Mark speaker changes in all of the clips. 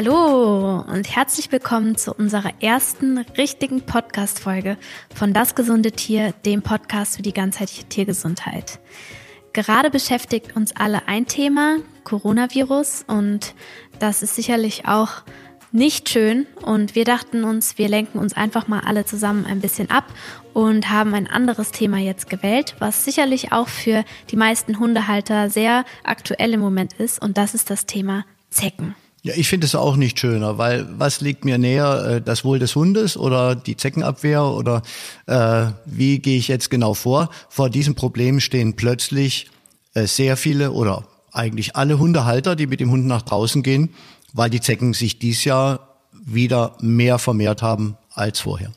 Speaker 1: Hallo und herzlich willkommen zu unserer ersten richtigen Podcast-Folge von Das gesunde Tier, dem Podcast für die ganzheitliche Tiergesundheit. Gerade beschäftigt uns alle ein Thema, Coronavirus, und das ist sicherlich auch nicht schön. Und wir dachten uns, wir lenken uns einfach mal alle zusammen ein bisschen ab und haben ein anderes Thema jetzt gewählt, was sicherlich auch für die meisten Hundehalter sehr aktuell im Moment ist. Und das ist das Thema Zecken.
Speaker 2: Ja, ich finde es auch nicht schöner, weil was liegt mir näher, äh, das Wohl des Hundes oder die Zeckenabwehr oder äh, wie gehe ich jetzt genau vor? Vor diesem Problem stehen plötzlich äh, sehr viele oder eigentlich alle Hundehalter, die mit dem Hund nach draußen gehen, weil die Zecken sich dies Jahr wieder mehr vermehrt haben als vorher.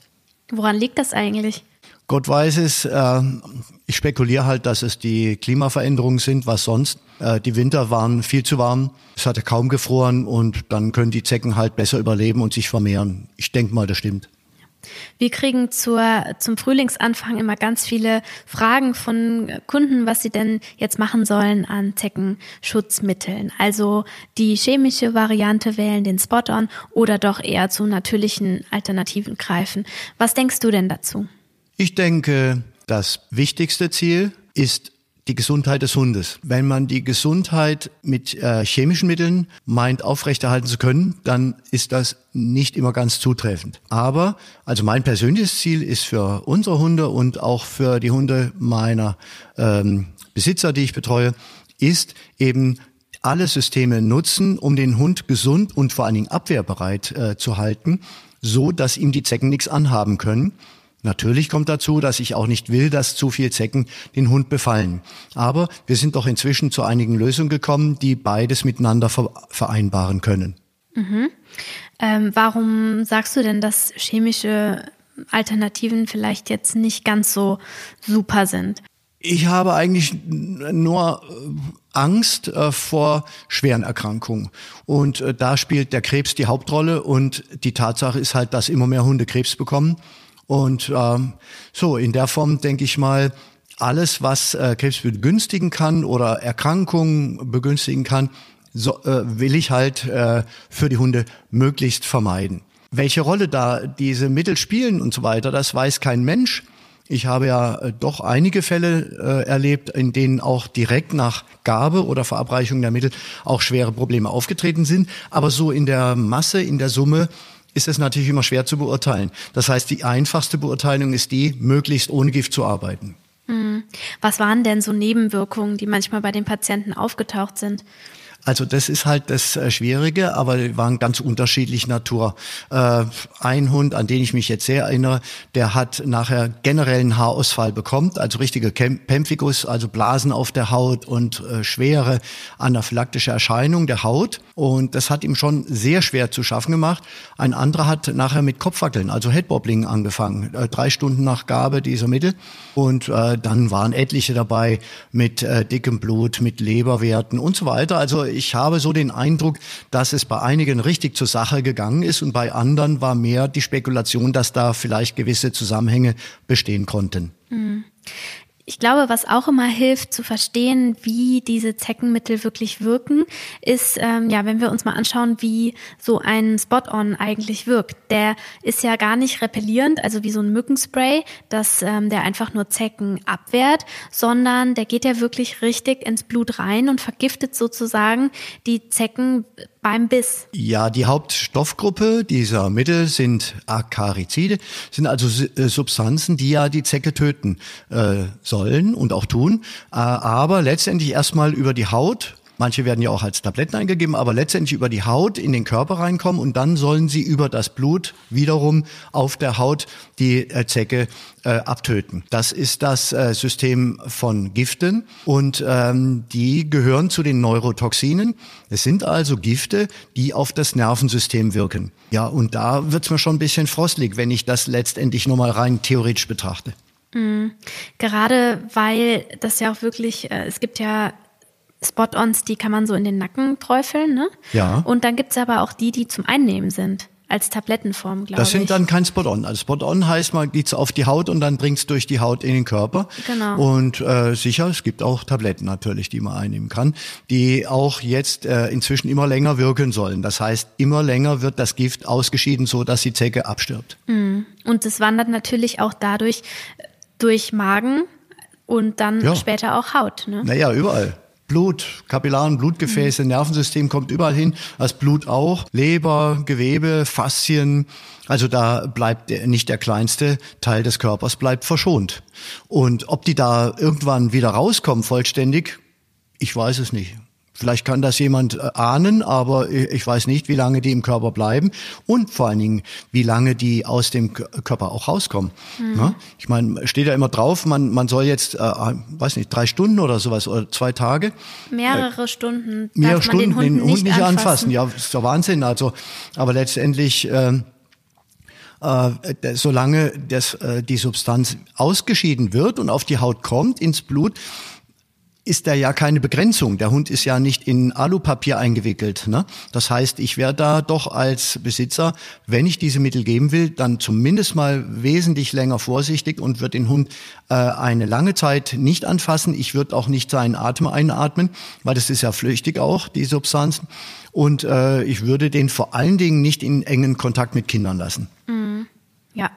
Speaker 1: Woran liegt das eigentlich?
Speaker 2: Gott weiß es. Äh, ich spekuliere halt, dass es die Klimaveränderungen sind, was sonst. Äh, die Winter waren viel zu warm, es hatte kaum gefroren und dann können die Zecken halt besser überleben und sich vermehren. Ich denke mal, das stimmt.
Speaker 1: Wir kriegen zur, zum Frühlingsanfang immer ganz viele Fragen von Kunden, was sie denn jetzt machen sollen an Zeckenschutzmitteln. Also die chemische Variante wählen, den Spot-on oder doch eher zu natürlichen Alternativen greifen. Was denkst du denn dazu?
Speaker 2: Ich denke, das wichtigste Ziel ist die Gesundheit des Hundes. Wenn man die Gesundheit mit äh, chemischen Mitteln meint aufrechterhalten zu können, dann ist das nicht immer ganz zutreffend. Aber also mein persönliches Ziel ist für unsere Hunde und auch für die Hunde meiner ähm, Besitzer, die ich betreue, ist eben alle Systeme nutzen, um den Hund gesund und vor allen Dingen abwehrbereit äh, zu halten, so dass ihm die Zecken nichts anhaben können. Natürlich kommt dazu, dass ich auch nicht will, dass zu viel Zecken den Hund befallen. Aber wir sind doch inzwischen zu einigen Lösungen gekommen, die beides miteinander vereinbaren können.
Speaker 1: Mhm. Ähm, warum sagst du denn, dass chemische Alternativen vielleicht jetzt nicht ganz so super sind?
Speaker 2: Ich habe eigentlich nur äh, Angst äh, vor schweren Erkrankungen. Und äh, da spielt der Krebs die Hauptrolle. Und die Tatsache ist halt, dass immer mehr Hunde Krebs bekommen. Und ähm, so, in der Form denke ich mal, alles, was äh, Krebs begünstigen kann oder Erkrankungen begünstigen kann, so, äh, will ich halt äh, für die Hunde möglichst vermeiden. Welche Rolle da diese Mittel spielen und so weiter, das weiß kein Mensch. Ich habe ja äh, doch einige Fälle äh, erlebt, in denen auch direkt nach Gabe oder Verabreichung der Mittel auch schwere Probleme aufgetreten sind. Aber so in der Masse, in der Summe ist es natürlich immer schwer zu beurteilen. Das heißt, die einfachste Beurteilung ist die, möglichst ohne Gift zu arbeiten.
Speaker 1: Hm. Was waren denn so Nebenwirkungen, die manchmal bei den Patienten aufgetaucht sind?
Speaker 2: Also das ist halt das äh, Schwierige, aber die waren ganz unterschiedlich Natur. Äh, ein Hund, an den ich mich jetzt sehr erinnere, der hat nachher generellen Haarausfall bekommen, also richtige Pemphigus, also Blasen auf der Haut und äh, schwere anaphylaktische Erscheinung der Haut. Und das hat ihm schon sehr schwer zu schaffen gemacht. Ein anderer hat nachher mit Kopfwackeln, also Headbobbling angefangen, äh, drei Stunden nach Gabe dieser Mittel. Und äh, dann waren etliche dabei mit äh, dickem Blut, mit Leberwerten und so weiter. Also ich habe so den Eindruck, dass es bei einigen richtig zur Sache gegangen ist und bei anderen war mehr die Spekulation, dass da vielleicht gewisse Zusammenhänge bestehen konnten.
Speaker 1: Mhm. Ich glaube, was auch immer hilft zu verstehen, wie diese Zeckenmittel wirklich wirken, ist, ähm, ja, wenn wir uns mal anschauen, wie so ein Spot-on eigentlich wirkt. Der ist ja gar nicht repellierend, also wie so ein Mückenspray, dass ähm, der einfach nur Zecken abwehrt, sondern der geht ja wirklich richtig ins Blut rein und vergiftet sozusagen die Zecken beim Biss?
Speaker 2: Ja, die Hauptstoffgruppe dieser Mittel sind Akarizide, sind also äh, Substanzen, die ja die Zecke töten äh, sollen und auch tun, äh, aber letztendlich erstmal über die Haut Manche werden ja auch als Tabletten eingegeben, aber letztendlich über die Haut in den Körper reinkommen und dann sollen sie über das Blut wiederum auf der Haut die äh, Zecke äh, abtöten. Das ist das äh, System von Giften und ähm, die gehören zu den Neurotoxinen. Es sind also Gifte, die auf das Nervensystem wirken. Ja, und da wird's mir schon ein bisschen frostlig, wenn ich das letztendlich nochmal rein theoretisch betrachte.
Speaker 1: Mhm. Gerade weil das ja auch wirklich, äh, es gibt ja Spot-ons, die kann man so in den Nacken träufeln, ne?
Speaker 2: Ja.
Speaker 1: Und dann gibt's aber auch die, die zum Einnehmen sind. als Tablettenform, glaube ich.
Speaker 2: Das sind dann kein Spot-on. Also Spot-on heißt, man geht's auf die Haut und dann dringt's durch die Haut in den Körper.
Speaker 1: Genau.
Speaker 2: Und äh, sicher, es gibt auch Tabletten natürlich, die man einnehmen kann, die auch jetzt äh, inzwischen immer länger wirken sollen. Das heißt, immer länger wird das Gift ausgeschieden, so dass die Zecke abstirbt.
Speaker 1: Mhm. Und es wandert natürlich auch dadurch durch Magen und dann
Speaker 2: Ja.
Speaker 1: später auch Haut. Ne?
Speaker 2: Naja, überall. Blut, Kapillaren, Blutgefäße, Nervensystem kommt überall hin, das Blut auch, Leber, Gewebe, Faszien. Also da bleibt nicht der kleinste Teil des Körpers bleibt verschont. Und ob die da irgendwann wieder rauskommen vollständig, ich weiß es nicht. Vielleicht kann das jemand äh, ahnen, aber ich weiß nicht, wie lange die im Körper bleiben und vor allen Dingen, wie lange die aus dem Körper auch rauskommen. Ja? Ich meine, steht ja immer drauf, man, man soll jetzt, äh, weiß nicht, drei Stunden oder sowas oder zwei Tage
Speaker 1: Mehrere Stunden darf man
Speaker 2: Stunden
Speaker 1: den Hund nicht, anfassen.
Speaker 2: Ja, ist der Wahnsinn. Also, aber letztendlich, ähm, äh, d- solange das, äh, die Substanz ausgeschieden wird und auf die Haut kommt, ins Blut, ist da ja keine Begrenzung. Der Hund ist ja nicht in Alupapier eingewickelt. Ne? Das heißt, ich wäre da doch als Besitzer, wenn ich diese Mittel geben will, dann zumindest mal wesentlich länger vorsichtig und würde den Hund äh, eine lange Zeit nicht anfassen. Ich würde auch nicht seinen Atem einatmen, weil das ist ja flüchtig auch, die Substanzen. Und äh, ich würde den vor allen Dingen nicht in engen Kontakt mit Kindern lassen.
Speaker 1: Ja,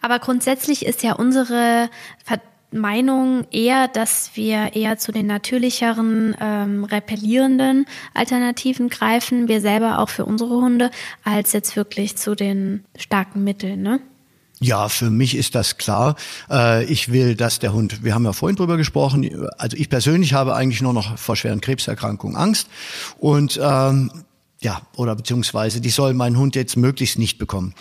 Speaker 1: aber grundsätzlich ist ja unsere Ver Meinung eher, dass wir eher zu den natürlicheren, ähm, repellierenden Alternativen greifen, wir selber auch für unsere Hunde, als jetzt wirklich zu den starken Mitteln, ne?
Speaker 2: Ja, für mich ist das klar. Äh, ich will, dass der Hund, wir haben ja vorhin drüber gesprochen, also ich persönlich habe eigentlich nur noch vor schweren Krebserkrankungen Angst und ähm, ja, oder beziehungsweise die soll mein Hund jetzt möglichst nicht bekommen.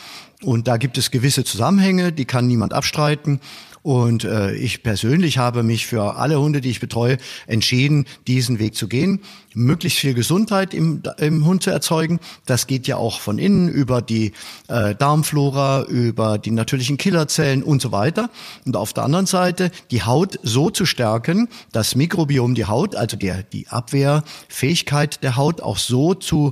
Speaker 2: Und da gibt es gewisse Zusammenhänge, die kann niemand abstreiten. Und äh, ich persönlich habe mich für alle Hunde, die ich betreue, entschieden, diesen Weg zu gehen, möglichst viel Gesundheit im, im Hund zu erzeugen. Das geht ja auch von innen über die äh, Darmflora, über die natürlichen Killerzellen und so weiter. Und auf der anderen Seite die Haut so zu stärken, das Mikrobiom, die Haut, also der, die Abwehrfähigkeit der Haut auch so zu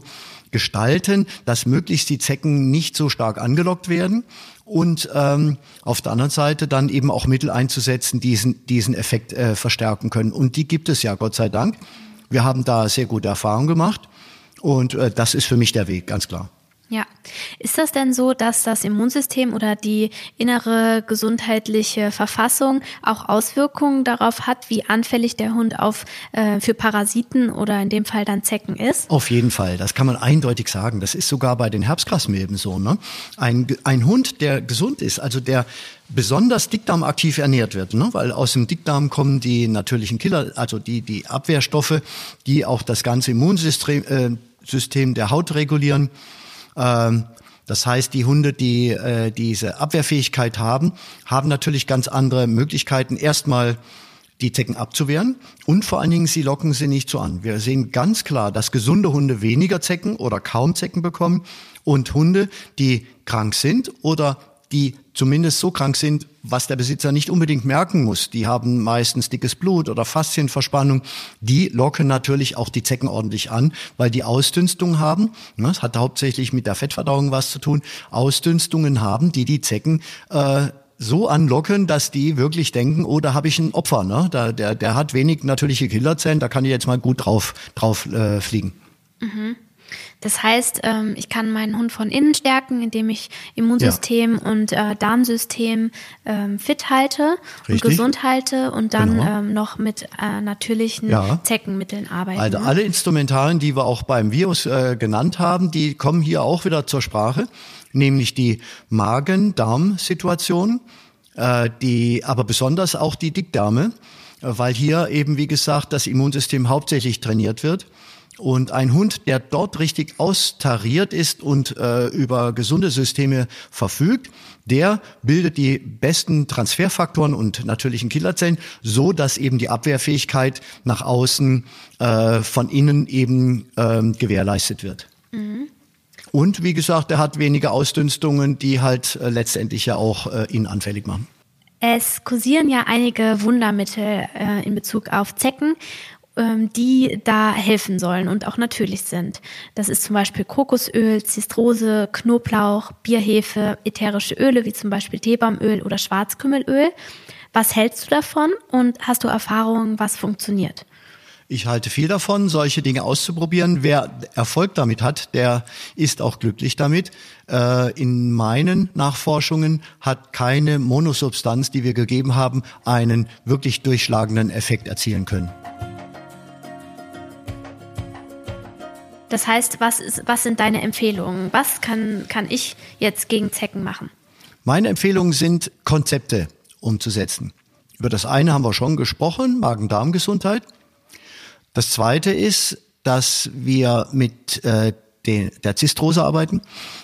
Speaker 2: gestalten, dass möglichst die Zecken nicht so stark angelockt werden und ähm, auf der anderen Seite dann eben auch Mittel einzusetzen, die diesen, diesen Effekt äh, verstärken können. Und die gibt es ja, Gott sei Dank. Wir haben da sehr gute Erfahrungen gemacht und äh, das ist für mich der Weg, ganz klar.
Speaker 1: Ja. Ist das denn so, dass das Immunsystem oder die innere gesundheitliche Verfassung auch Auswirkungen darauf hat, wie anfällig der Hund auf äh, für Parasiten oder in dem Fall dann Zecken ist?
Speaker 2: Auf jeden Fall, das kann man eindeutig sagen. Das ist sogar bei den Herbstgrasmilben so. Ne? Ein, ein Hund, der gesund ist, also der besonders dickdarmaktiv ernährt wird, ne? weil aus dem Dickdarm kommen die natürlichen Killer, also die, die Abwehrstoffe, die auch das ganze Immunsystem äh, System der Haut regulieren. Ähm, das heißt, die Hunde, die äh, diese Abwehrfähigkeit haben, haben natürlich ganz andere Möglichkeiten, erstmal die Zecken abzuwehren und vor allen Dingen, sie locken sie nicht so an. Wir sehen ganz klar, dass gesunde Hunde weniger Zecken oder kaum Zecken bekommen und Hunde, die krank sind oder die zumindest so krank sind, was der Besitzer nicht unbedingt merken muss. Die haben meistens dickes Blut oder Faszienverspannung. Die locken natürlich auch die Zecken ordentlich an, weil die Ausdünstung haben. ne, Das hat hauptsächlich mit der Fettverdauung was zu tun. Ausdünstungen haben, die die Zecken äh, so anlocken, dass die wirklich denken, oh, da habe ich ein Opfer. Ne? Da, der, der hat wenig natürliche Killerzellen, da kann ich jetzt mal gut drauf, drauf äh, fliegen.
Speaker 1: Das heißt, ähm, ich kann meinen Hund von innen stärken, indem ich Immunsystem und äh, Darmsystem ähm, fit halte und
Speaker 2: Richtig.
Speaker 1: gesund halte und dann
Speaker 2: Genau.
Speaker 1: ähm, noch mit äh, natürlichen
Speaker 2: Ja.
Speaker 1: Zeckenmitteln arbeiten.
Speaker 2: Also
Speaker 1: ne?
Speaker 2: alle Instrumentarien, die wir auch beim Virus äh, genannt haben, die kommen hier auch wieder zur Sprache, nämlich die Magen-Darm-Situation, die, aber besonders auch die Dickdarme, weil hier eben, wie gesagt, das Immunsystem hauptsächlich trainiert wird. Und ein Hund, der dort richtig austariert ist und äh, über gesunde Systeme verfügt, der bildet die besten Transferfaktoren und natürlichen Killerzellen, so dass eben die Abwehrfähigkeit nach außen äh, von innen eben ähm, gewährleistet wird. Und wie gesagt, er hat weniger Ausdünstungen, die halt äh, letztendlich ja auch äh, ihn anfällig machen.
Speaker 1: Es kursieren ja einige Wundermittel äh, in Bezug auf Zecken. Ähm, die da helfen sollen und auch natürlich sind. Das ist zum Beispiel Kokosöl, Zistrose, Knoblauch, Bierhefe, ätherische Öle wie zum Beispiel Teebaumöl oder Schwarzkümmelöl. Was hältst du davon und hast du Erfahrungen, was funktioniert?
Speaker 2: Ich halte viel davon, solche Dinge auszuprobieren. Wer Erfolg damit hat, der ist auch glücklich damit. Äh, in meinen Nachforschungen hat keine Monosubstanz, die wir gegeben haben, einen wirklich durchschlagenden Effekt erzielen können.
Speaker 1: Das heißt, was, ist, was sind deine Empfehlungen? Was kann, kann ich jetzt gegen Zecken machen?
Speaker 2: Meine Empfehlungen sind, Konzepte umzusetzen. Über das eine haben wir schon gesprochen, Magen-Darm-Gesundheit. Das zweite ist, dass wir mit äh, den, der Zistrose arbeiten.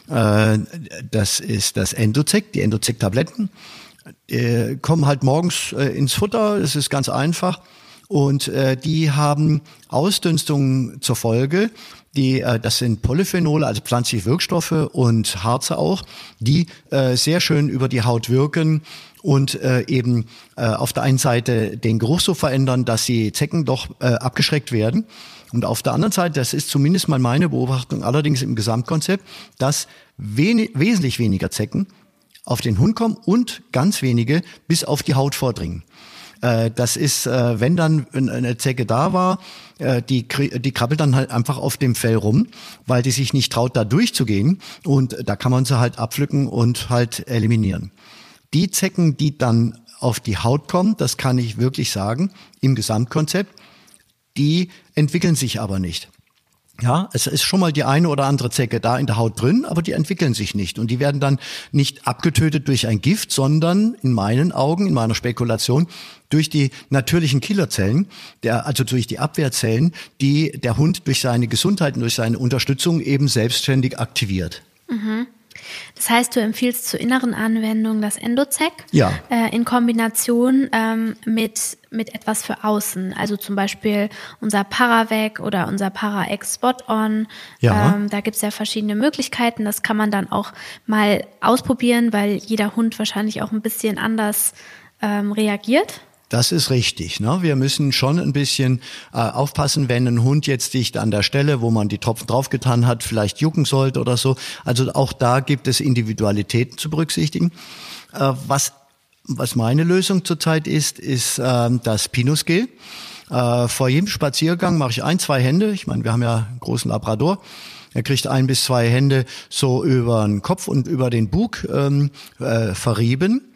Speaker 2: Äh, das ist das Endozek, die Endozek-Tabletten. Äh, kommen halt morgens äh, ins Futter, das ist ganz einfach. Und äh, die haben Ausdünstungen zur Folge. Die, äh, das sind Polyphenole, also pflanzliche Wirkstoffe und Harze auch, die äh, sehr schön über die Haut wirken und äh, eben äh, auf der einen Seite den Geruch so verändern, dass die Zecken doch äh, abgeschreckt werden. Und auf der anderen Seite, das ist zumindest mal meine Beobachtung, allerdings im Gesamtkonzept, dass wenig, wesentlich weniger Zecken auf den Hund kommen und ganz wenige bis auf die Haut vordringen. Äh, das ist, äh, wenn dann eine Zecke da war, äh, die, die krabbelt dann halt einfach auf dem Fell rum, weil die sich nicht traut, da durchzugehen. Und da kann man sie halt abpflücken und halt eliminieren. Die Zecken, die dann auf die Haut kommen, das kann ich wirklich sagen, im Gesamtkonzept, die entwickeln sich aber nicht. Ja, es ist schon mal die eine oder andere Zecke da in der Haut drin, aber die entwickeln sich nicht. Und die werden dann nicht abgetötet durch ein Gift, sondern in meinen Augen, in meiner Spekulation, durch die natürlichen Killerzellen, der, also durch die Abwehrzellen, die der Hund durch seine Gesundheit und durch seine Unterstützung eben selbstständig aktiviert.
Speaker 1: Mhm. Das heißt, du empfiehlst zur inneren Anwendung das Endozec
Speaker 2: ja.
Speaker 1: äh, in Kombination ähm, mit, mit etwas für außen. Also zum Beispiel unser Paravec oder unser Para-X Spot-On.
Speaker 2: Ja.
Speaker 1: Ähm, da gibt's ja verschiedene Möglichkeiten. Das kann man dann auch mal ausprobieren, weil jeder Hund wahrscheinlich auch ein bisschen anders ähm, reagiert.
Speaker 2: Das ist richtig. Ne? Wir müssen schon ein bisschen äh, aufpassen, wenn ein Hund jetzt dicht an der Stelle, wo man die Tropfen draufgetan hat, vielleicht jucken sollte oder so. Also auch da gibt es Individualitäten zu berücksichtigen. Äh, was, was meine Lösung zurzeit ist, ist äh, das Pinusgel. Äh, vor jedem Spaziergang mache ich ein, zwei Hände. Ich meine, wir haben ja einen großen Labrador. Er kriegt ein bis zwei Hände so über den Kopf und über den Bug ähm, äh, verrieben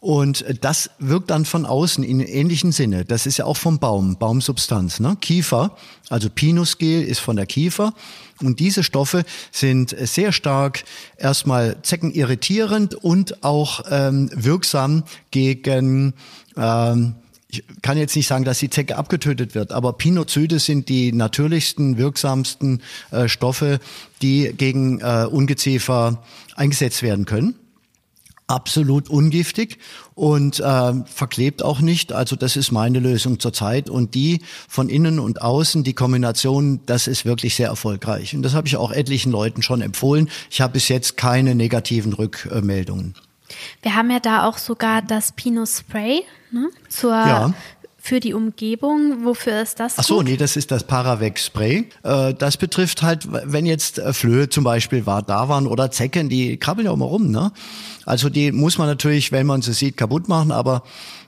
Speaker 2: und das wirkt dann von außen in ähnlichen Sinne. Das ist ja auch vom Baum, Baumsubstanz. Ne? Kiefer, also Pinusgel ist von der Kiefer. Und diese Stoffe sind sehr stark erstmal zeckenirritierend und auch ähm, wirksam gegen ähm, ich kann jetzt nicht sagen, dass die Zecke abgetötet wird, aber Pinozyde sind die natürlichsten, wirksamsten äh, Stoffe, die gegen äh, Ungeziefer eingesetzt werden können absolut ungiftig und äh, verklebt auch nicht. Also das ist meine Lösung zurzeit. Und die von innen und außen, die Kombination, das ist wirklich sehr erfolgreich. Und das habe ich auch etlichen Leuten schon empfohlen. Ich habe bis jetzt keine negativen Rückmeldungen.
Speaker 1: Wir haben ja da auch sogar das Pinot Spray ne? zur ja für die Umgebung. Wofür ist das?
Speaker 2: Ach so, gut? nee, das ist das Paravex Spray. Äh, das betrifft halt, wenn jetzt äh, Flöhe zum Beispiel war, da waren oder Zecken, die krabbeln ja auch mal rum, ne? Also die muss man natürlich, wenn man sie sieht, kaputt machen, aber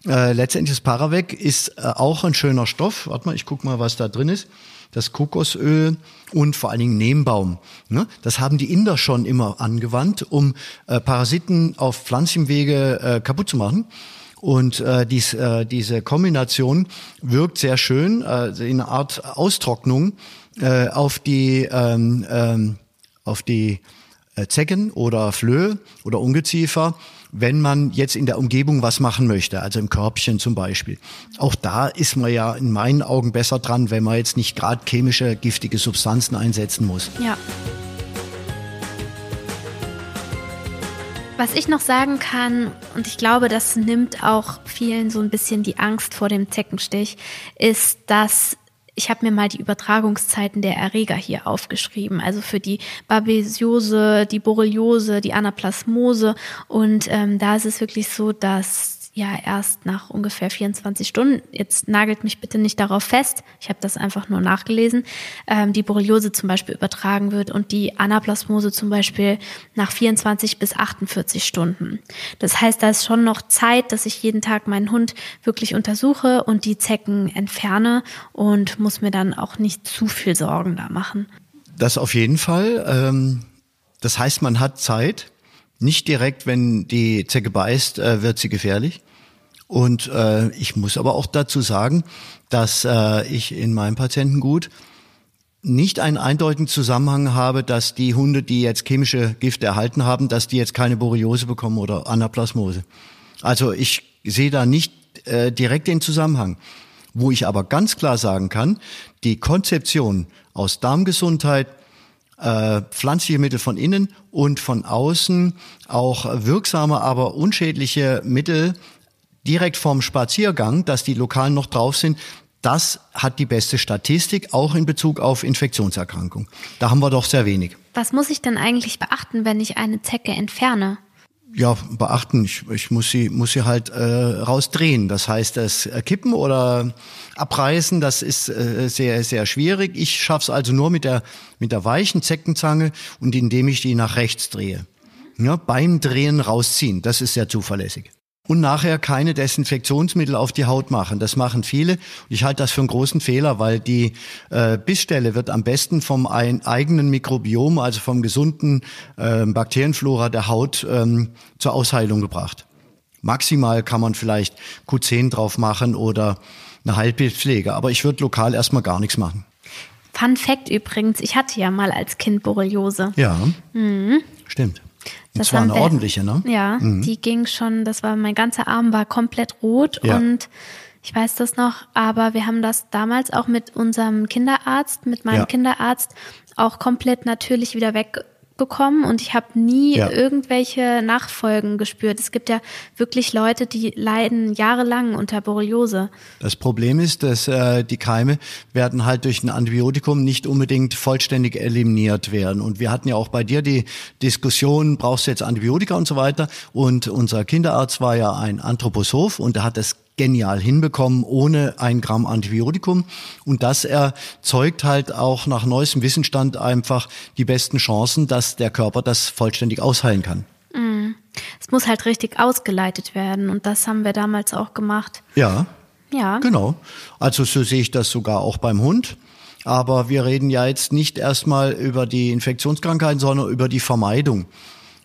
Speaker 2: äh, letztendlich das Paravec ist äh, auch ein schöner Stoff. Warte mal, ich guck mal, was da drin ist. Das Kokosöl und vor allen Dingen Nebenbaum. Ne? Das haben die Inder schon immer angewandt, um äh, Parasiten auf Pflanzenwege äh, kaputt zu machen. Und äh, dies, äh, diese Kombination wirkt sehr schön, äh, in einer Art Austrocknung äh, auf die ähm, ähm, auf die äh, Zecken oder Flöhe oder Ungeziefer, wenn man jetzt in der Umgebung was machen möchte, also im Körbchen zum Beispiel. Auch da ist man ja in meinen Augen besser dran, wenn man jetzt nicht gerade chemische, giftige Substanzen einsetzen muss.
Speaker 1: Ja. Was ich noch sagen kann, und ich glaube, das nimmt auch vielen so ein bisschen die Angst vor dem Zeckenstich, ist, dass ich habe mir mal die Übertragungszeiten der Erreger hier aufgeschrieben, also für die Babesiose, die Borreliose, die Anaplasmose. Und ähm, da ist es wirklich so, dass ja erst nach ungefähr 24 Stunden, jetzt nagelt mich bitte nicht darauf fest, ich habe das einfach nur nachgelesen, ähm, die Borreliose zum Beispiel übertragen wird und die Anaplasmose zum Beispiel nach 24 bis 48 Stunden. Das heißt, da ist schon noch Zeit, dass ich jeden Tag meinen Hund wirklich untersuche und die Zecken entferne und muss mir dann auch nicht zu viel Sorgen da machen.
Speaker 2: Das auf jeden Fall. Ähm, das heißt, man hat Zeit. Nicht direkt, wenn die Zecke beißt, äh, wird sie gefährlich. Und äh, ich muss aber auch dazu sagen, dass äh, ich in meinem Patientengut nicht einen eindeutigen Zusammenhang habe, dass die Hunde, die jetzt chemische Gifte erhalten haben, dass die jetzt keine Borreliose bekommen oder Anaplasmose. Also ich sehe da nicht äh, direkt den Zusammenhang. Wo ich aber ganz klar sagen kann, die Konzeption aus Darmgesundheit, äh, pflanzliche Mittel von innen und von außen auch wirksame, aber unschädliche Mittel direkt vom Spaziergang, dass die Lokalen noch drauf sind, das hat die beste Statistik, auch in Bezug auf Infektionserkrankungen. Da haben wir doch sehr wenig.
Speaker 1: Was muss ich denn eigentlich beachten, wenn ich eine Zecke entferne?
Speaker 2: Ja, beachten. Ich, ich muss sie muss sie halt äh, rausdrehen. Das heißt, das Kippen oder abreißen, das ist äh, sehr sehr schwierig. Ich schaff's also nur mit der mit der weichen Zeckenzange und indem ich die nach rechts drehe. Ja, beim Drehen rausziehen, das ist sehr zuverlässig und nachher keine Desinfektionsmittel auf die Haut machen. Das machen viele. Ich halte das für einen großen Fehler, weil die äh, Bissstelle wird am besten vom ein, eigenen Mikrobiom, also vom gesunden äh, Bakterienflora der Haut ähm, zur Ausheilung gebracht. Maximal kann man vielleicht Q10 drauf machen oder eine Heilpilzpflege, aber ich würde lokal erstmal gar nichts machen.
Speaker 1: Fun Fact übrigens, ich hatte ja mal als Kind Borreliose.
Speaker 2: Ja, mhm. stimmt. Das, war eine wir, ordentliche, ne?
Speaker 1: Ja, mhm. die ging schon, das war, mein ganzer Arm war komplett rot ja. und ich weiß das noch, aber wir haben das damals auch mit unserem Kinderarzt, mit meinem ja. Kinderarzt auch komplett natürlich wieder weg bekommen und ich habe nie ja. irgendwelche Nachfolgen gespürt. Es gibt ja wirklich Leute, die leiden jahrelang unter Borreliose.
Speaker 2: Das Problem ist, dass äh, die Keime werden halt durch ein Antibiotikum nicht unbedingt vollständig eliminiert werden. Und wir hatten ja auch bei dir die Diskussion, brauchst du jetzt Antibiotika und so weiter. Und unser Kinderarzt war ja ein Anthroposoph und er hat das genial hinbekommen, ohne ein Gramm Antibiotikum. Und das erzeugt halt auch nach neuestem Wissenstand einfach die besten Chancen, dass der Körper das vollständig ausheilen kann.
Speaker 1: Mm. Es muss halt richtig ausgeleitet werden und das haben wir damals auch gemacht.
Speaker 2: Ja. Ja. Genau. Also so sehe ich das sogar auch beim Hund. Aber wir reden ja jetzt nicht erstmal über die Infektionskrankheiten, sondern über die Vermeidung.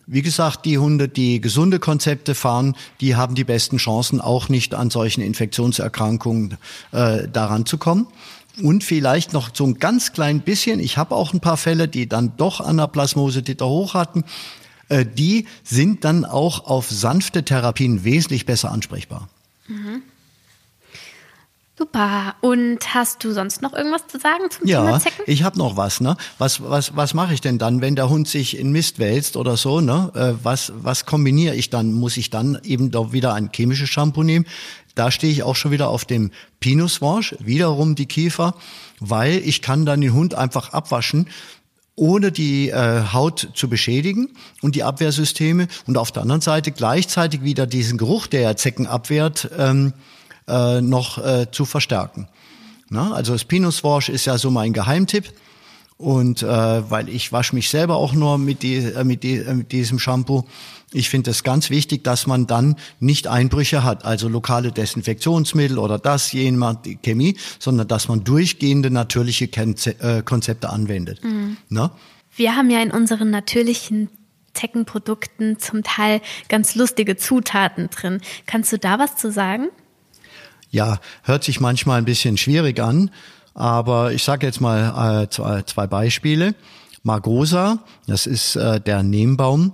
Speaker 2: Wie gesagt, die Hunde, die gesunde Konzepte fahren, die haben die besten Chancen, auch nicht an solchen Infektionserkrankungen äh, daran zu kommen. Und vielleicht noch so ein ganz klein bisschen, ich habe auch ein paar Fälle, die dann doch Anaplasmose Titer hoch hatten, äh, die sind dann auch auf sanfte Therapien wesentlich besser ansprechbar. Mhm.
Speaker 1: Super. Und hast du sonst noch irgendwas zu sagen zum
Speaker 2: ja,
Speaker 1: Thema Zecken?
Speaker 2: Ja, ich habe noch was. Ne? Was, was, was mache ich denn dann, wenn der Hund sich in Mist wälzt oder so? Ne? Äh, was, was kombiniere ich dann? Muss ich dann eben doch wieder ein chemisches Shampoo nehmen? Da stehe ich auch schon wieder auf dem Pinus Wash, wiederum die Kiefer, weil ich kann dann den Hund einfach abwaschen ohne die äh, Haut zu beschädigen und die Abwehrsysteme und auf der anderen Seite gleichzeitig wieder diesen Geruch, der ja Zecken abwehrt, ähm, äh, noch äh, zu verstärken. Na, also das Pinus Wash ist ja so mein Geheimtipp. Und äh, weil ich wasche mich selber auch nur mit, die, äh, mit, die, äh, mit diesem Shampoo. Ich finde es ganz wichtig, dass man dann nicht Einbrüche hat, also lokale Desinfektionsmittel oder das, jene die Chemie, sondern dass man durchgehende natürliche äh, Konzepte anwendet. Mhm.
Speaker 1: Na? Wir haben ja in unseren natürlichen Zeckenprodukten zum Teil ganz lustige Zutaten drin. Kannst du da was zu sagen?
Speaker 2: Ja, hört sich manchmal ein bisschen schwierig an, aber ich sage jetzt mal äh, zwei, zwei Beispiele. Margosa, das ist äh, der Nehmbaum.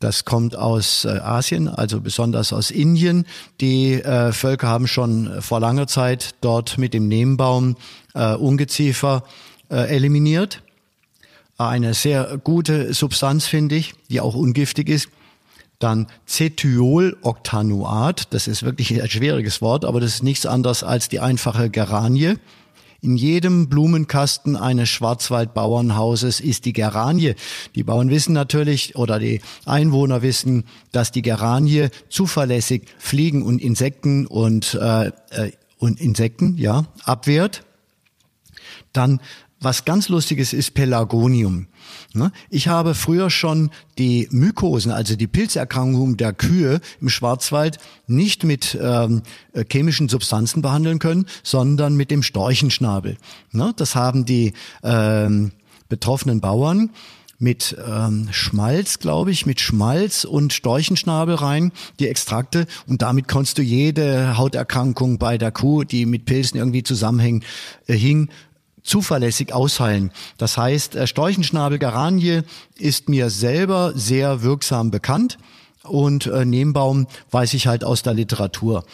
Speaker 2: Das kommt aus äh, Asien, also besonders aus Indien. Die äh, Völker haben schon vor langer Zeit dort mit dem Nehmbaum äh, Ungeziefer äh, eliminiert. Eine sehr gute Substanz, finde ich, die auch ungiftig ist. Dann Cethioloctanoat, das ist wirklich ein schwieriges Wort, aber das ist nichts anderes als die einfache Geranie In jedem Blumenkasten eines Schwarzwaldbauernhauses ist die Geranie. Die Bauern wissen natürlich oder die Einwohner wissen, dass die Geranie zuverlässig Fliegen und Insekten und, äh, äh und Insekten ja abwehrt. Dann was ganz lustiges ist Pelargonium. Ne? Ich habe früher schon die Mykosen, also die Pilzerkrankungen der Kühe im Schwarzwald, nicht mit ähm, äh, chemischen Substanzen behandeln können, sondern mit dem Storchenschnabel. Ne? Das haben die ähm, betroffenen Bauern mit ähm, Schmalz, glaube ich, mit Schmalz und Storchenschnabel rein, die Extrakte. Und damit konntest du jede Hauterkrankung bei der Kuh, die mit Pilzen irgendwie zusammenhängt, äh, hing, zuverlässig ausheilen. Das heißt, äh, Storchenschnabel Garanie ist mir selber sehr wirksam bekannt und äh, Nebenbaum weiß ich halt aus der Literatur.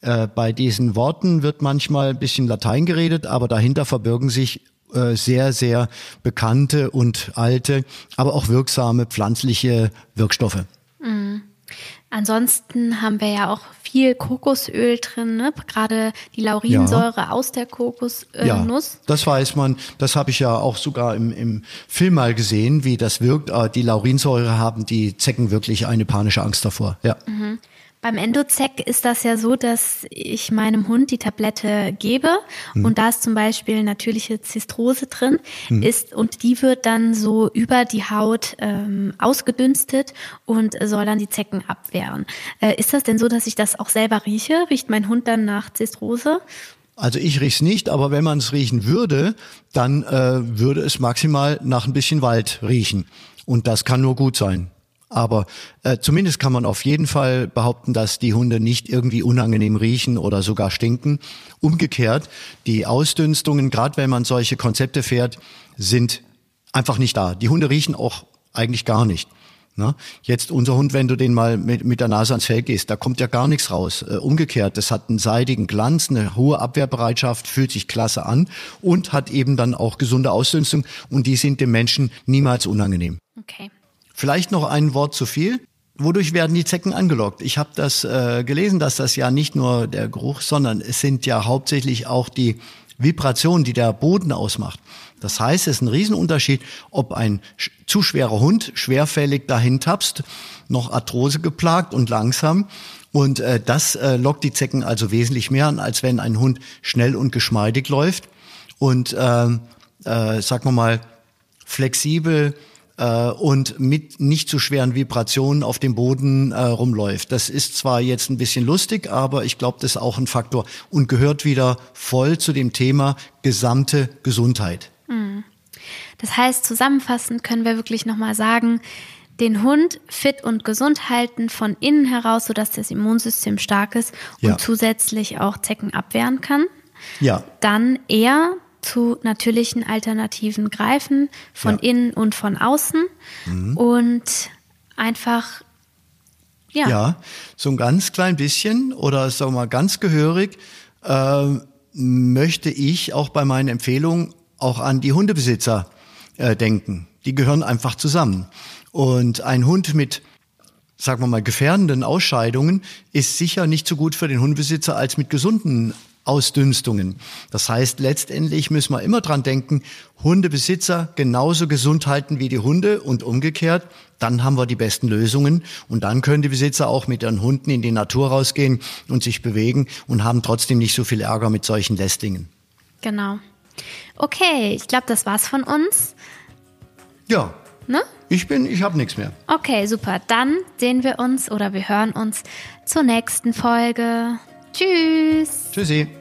Speaker 2: Äh, bei diesen Worten wird manchmal ein bisschen Latein geredet, aber dahinter verbirgen sich äh, sehr, sehr bekannte und alte, aber auch wirksame pflanzliche Wirkstoffe.
Speaker 1: Mhm. Ansonsten haben wir ja auch viel Kokosöl drin, ne? gerade die Laurinsäure ja. aus der Kokosnuss. Äh, ja,
Speaker 2: das weiß man. Das habe ich ja auch sogar im, im Film mal gesehen, wie das wirkt. Äh, die Laurinsäure haben die Zecken wirklich eine panische Angst davor. Ja.
Speaker 1: Mhm. Beim Endozec ist das ja so, dass ich meinem Hund die Tablette gebe mhm. und da ist zum Beispiel natürliche Zistrose drin mhm. ist und die wird dann so über die Haut ähm, ausgedünstet und soll dann die Zecken abwehren. Äh, ist das denn so, dass ich das auch selber rieche? Riecht mein Hund dann nach Zistrose?
Speaker 2: Also ich riech's nicht, aber wenn man es riechen würde, dann äh, würde es maximal nach ein bisschen Wald riechen. Und das kann nur gut sein. Aber äh, zumindest kann man auf jeden Fall behaupten, dass die Hunde nicht irgendwie unangenehm riechen oder sogar stinken. Umgekehrt, die Ausdünstungen, gerade wenn man solche Konzepte fährt, sind einfach nicht da. Die Hunde riechen auch eigentlich gar nicht. Ne? Jetzt unser Hund, wenn du den mal mit, mit der Nase ans Fell gehst, da kommt ja gar nichts raus. Äh, umgekehrt, das hat einen seidigen Glanz, eine hohe Abwehrbereitschaft, fühlt sich klasse an und hat eben dann auch gesunde Ausdünstung und die sind dem Menschen niemals unangenehm.
Speaker 1: Okay.
Speaker 2: Vielleicht noch ein Wort zu viel. Wodurch werden die Zecken angelockt? Ich habe das äh, gelesen, dass das ja nicht nur der Geruch, sondern es sind ja hauptsächlich auch die Vibrationen, die der Boden ausmacht. Das heißt, es ist ein Riesenunterschied, ob ein zu schwerer Hund schwerfällig dahin tapst, noch Arthrose geplagt und langsam. Und äh, das äh, lockt die Zecken also wesentlich mehr an, als wenn ein Hund schnell und geschmeidig läuft und äh, äh, sagen wir mal flexibel äh, und mit nicht zu schweren Vibrationen auf dem Boden äh, rumläuft. Das ist zwar jetzt ein bisschen lustig, aber ich glaube, das ist auch ein Faktor und gehört wieder voll zu dem Thema gesamte Gesundheit. Hm.
Speaker 1: Das heißt, zusammenfassend können wir wirklich nochmal sagen, den Hund fit und gesund halten von innen heraus, sodass das Immunsystem stark ist und ja. zusätzlich auch Zecken abwehren kann.
Speaker 2: Ja.
Speaker 1: Dann eher zu natürlichen Alternativen greifen, von ja. innen und von außen mhm. und einfach
Speaker 2: ja. Ja, so ein ganz klein bisschen oder sagen wir mal ganz gehörig äh, möchte ich auch bei meinen Empfehlungen auch an die Hundebesitzer äh, denken. Die gehören einfach zusammen. Und ein Hund mit sagen wir mal, gefährdenden Ausscheidungen ist sicher nicht so gut für den Hundebesitzer als mit gesunden Ausdünstungen. Das heißt, letztendlich müssen wir immer dran denken, Hundebesitzer genauso gesund halten wie die Hunde und umgekehrt. Dann haben wir die besten Lösungen und dann können die Besitzer auch mit ihren Hunden in die Natur rausgehen und sich bewegen und haben trotzdem nicht so viel Ärger mit solchen Lästlingen.
Speaker 1: Genau. Okay, ich glaube, das war's von uns.
Speaker 2: Ja.
Speaker 1: Ne?
Speaker 2: Ich bin, ich habe nichts mehr.
Speaker 1: Okay, super. Dann sehen wir uns oder wir hören uns zur nächsten Folge. Tschüss.
Speaker 2: Tschüssi.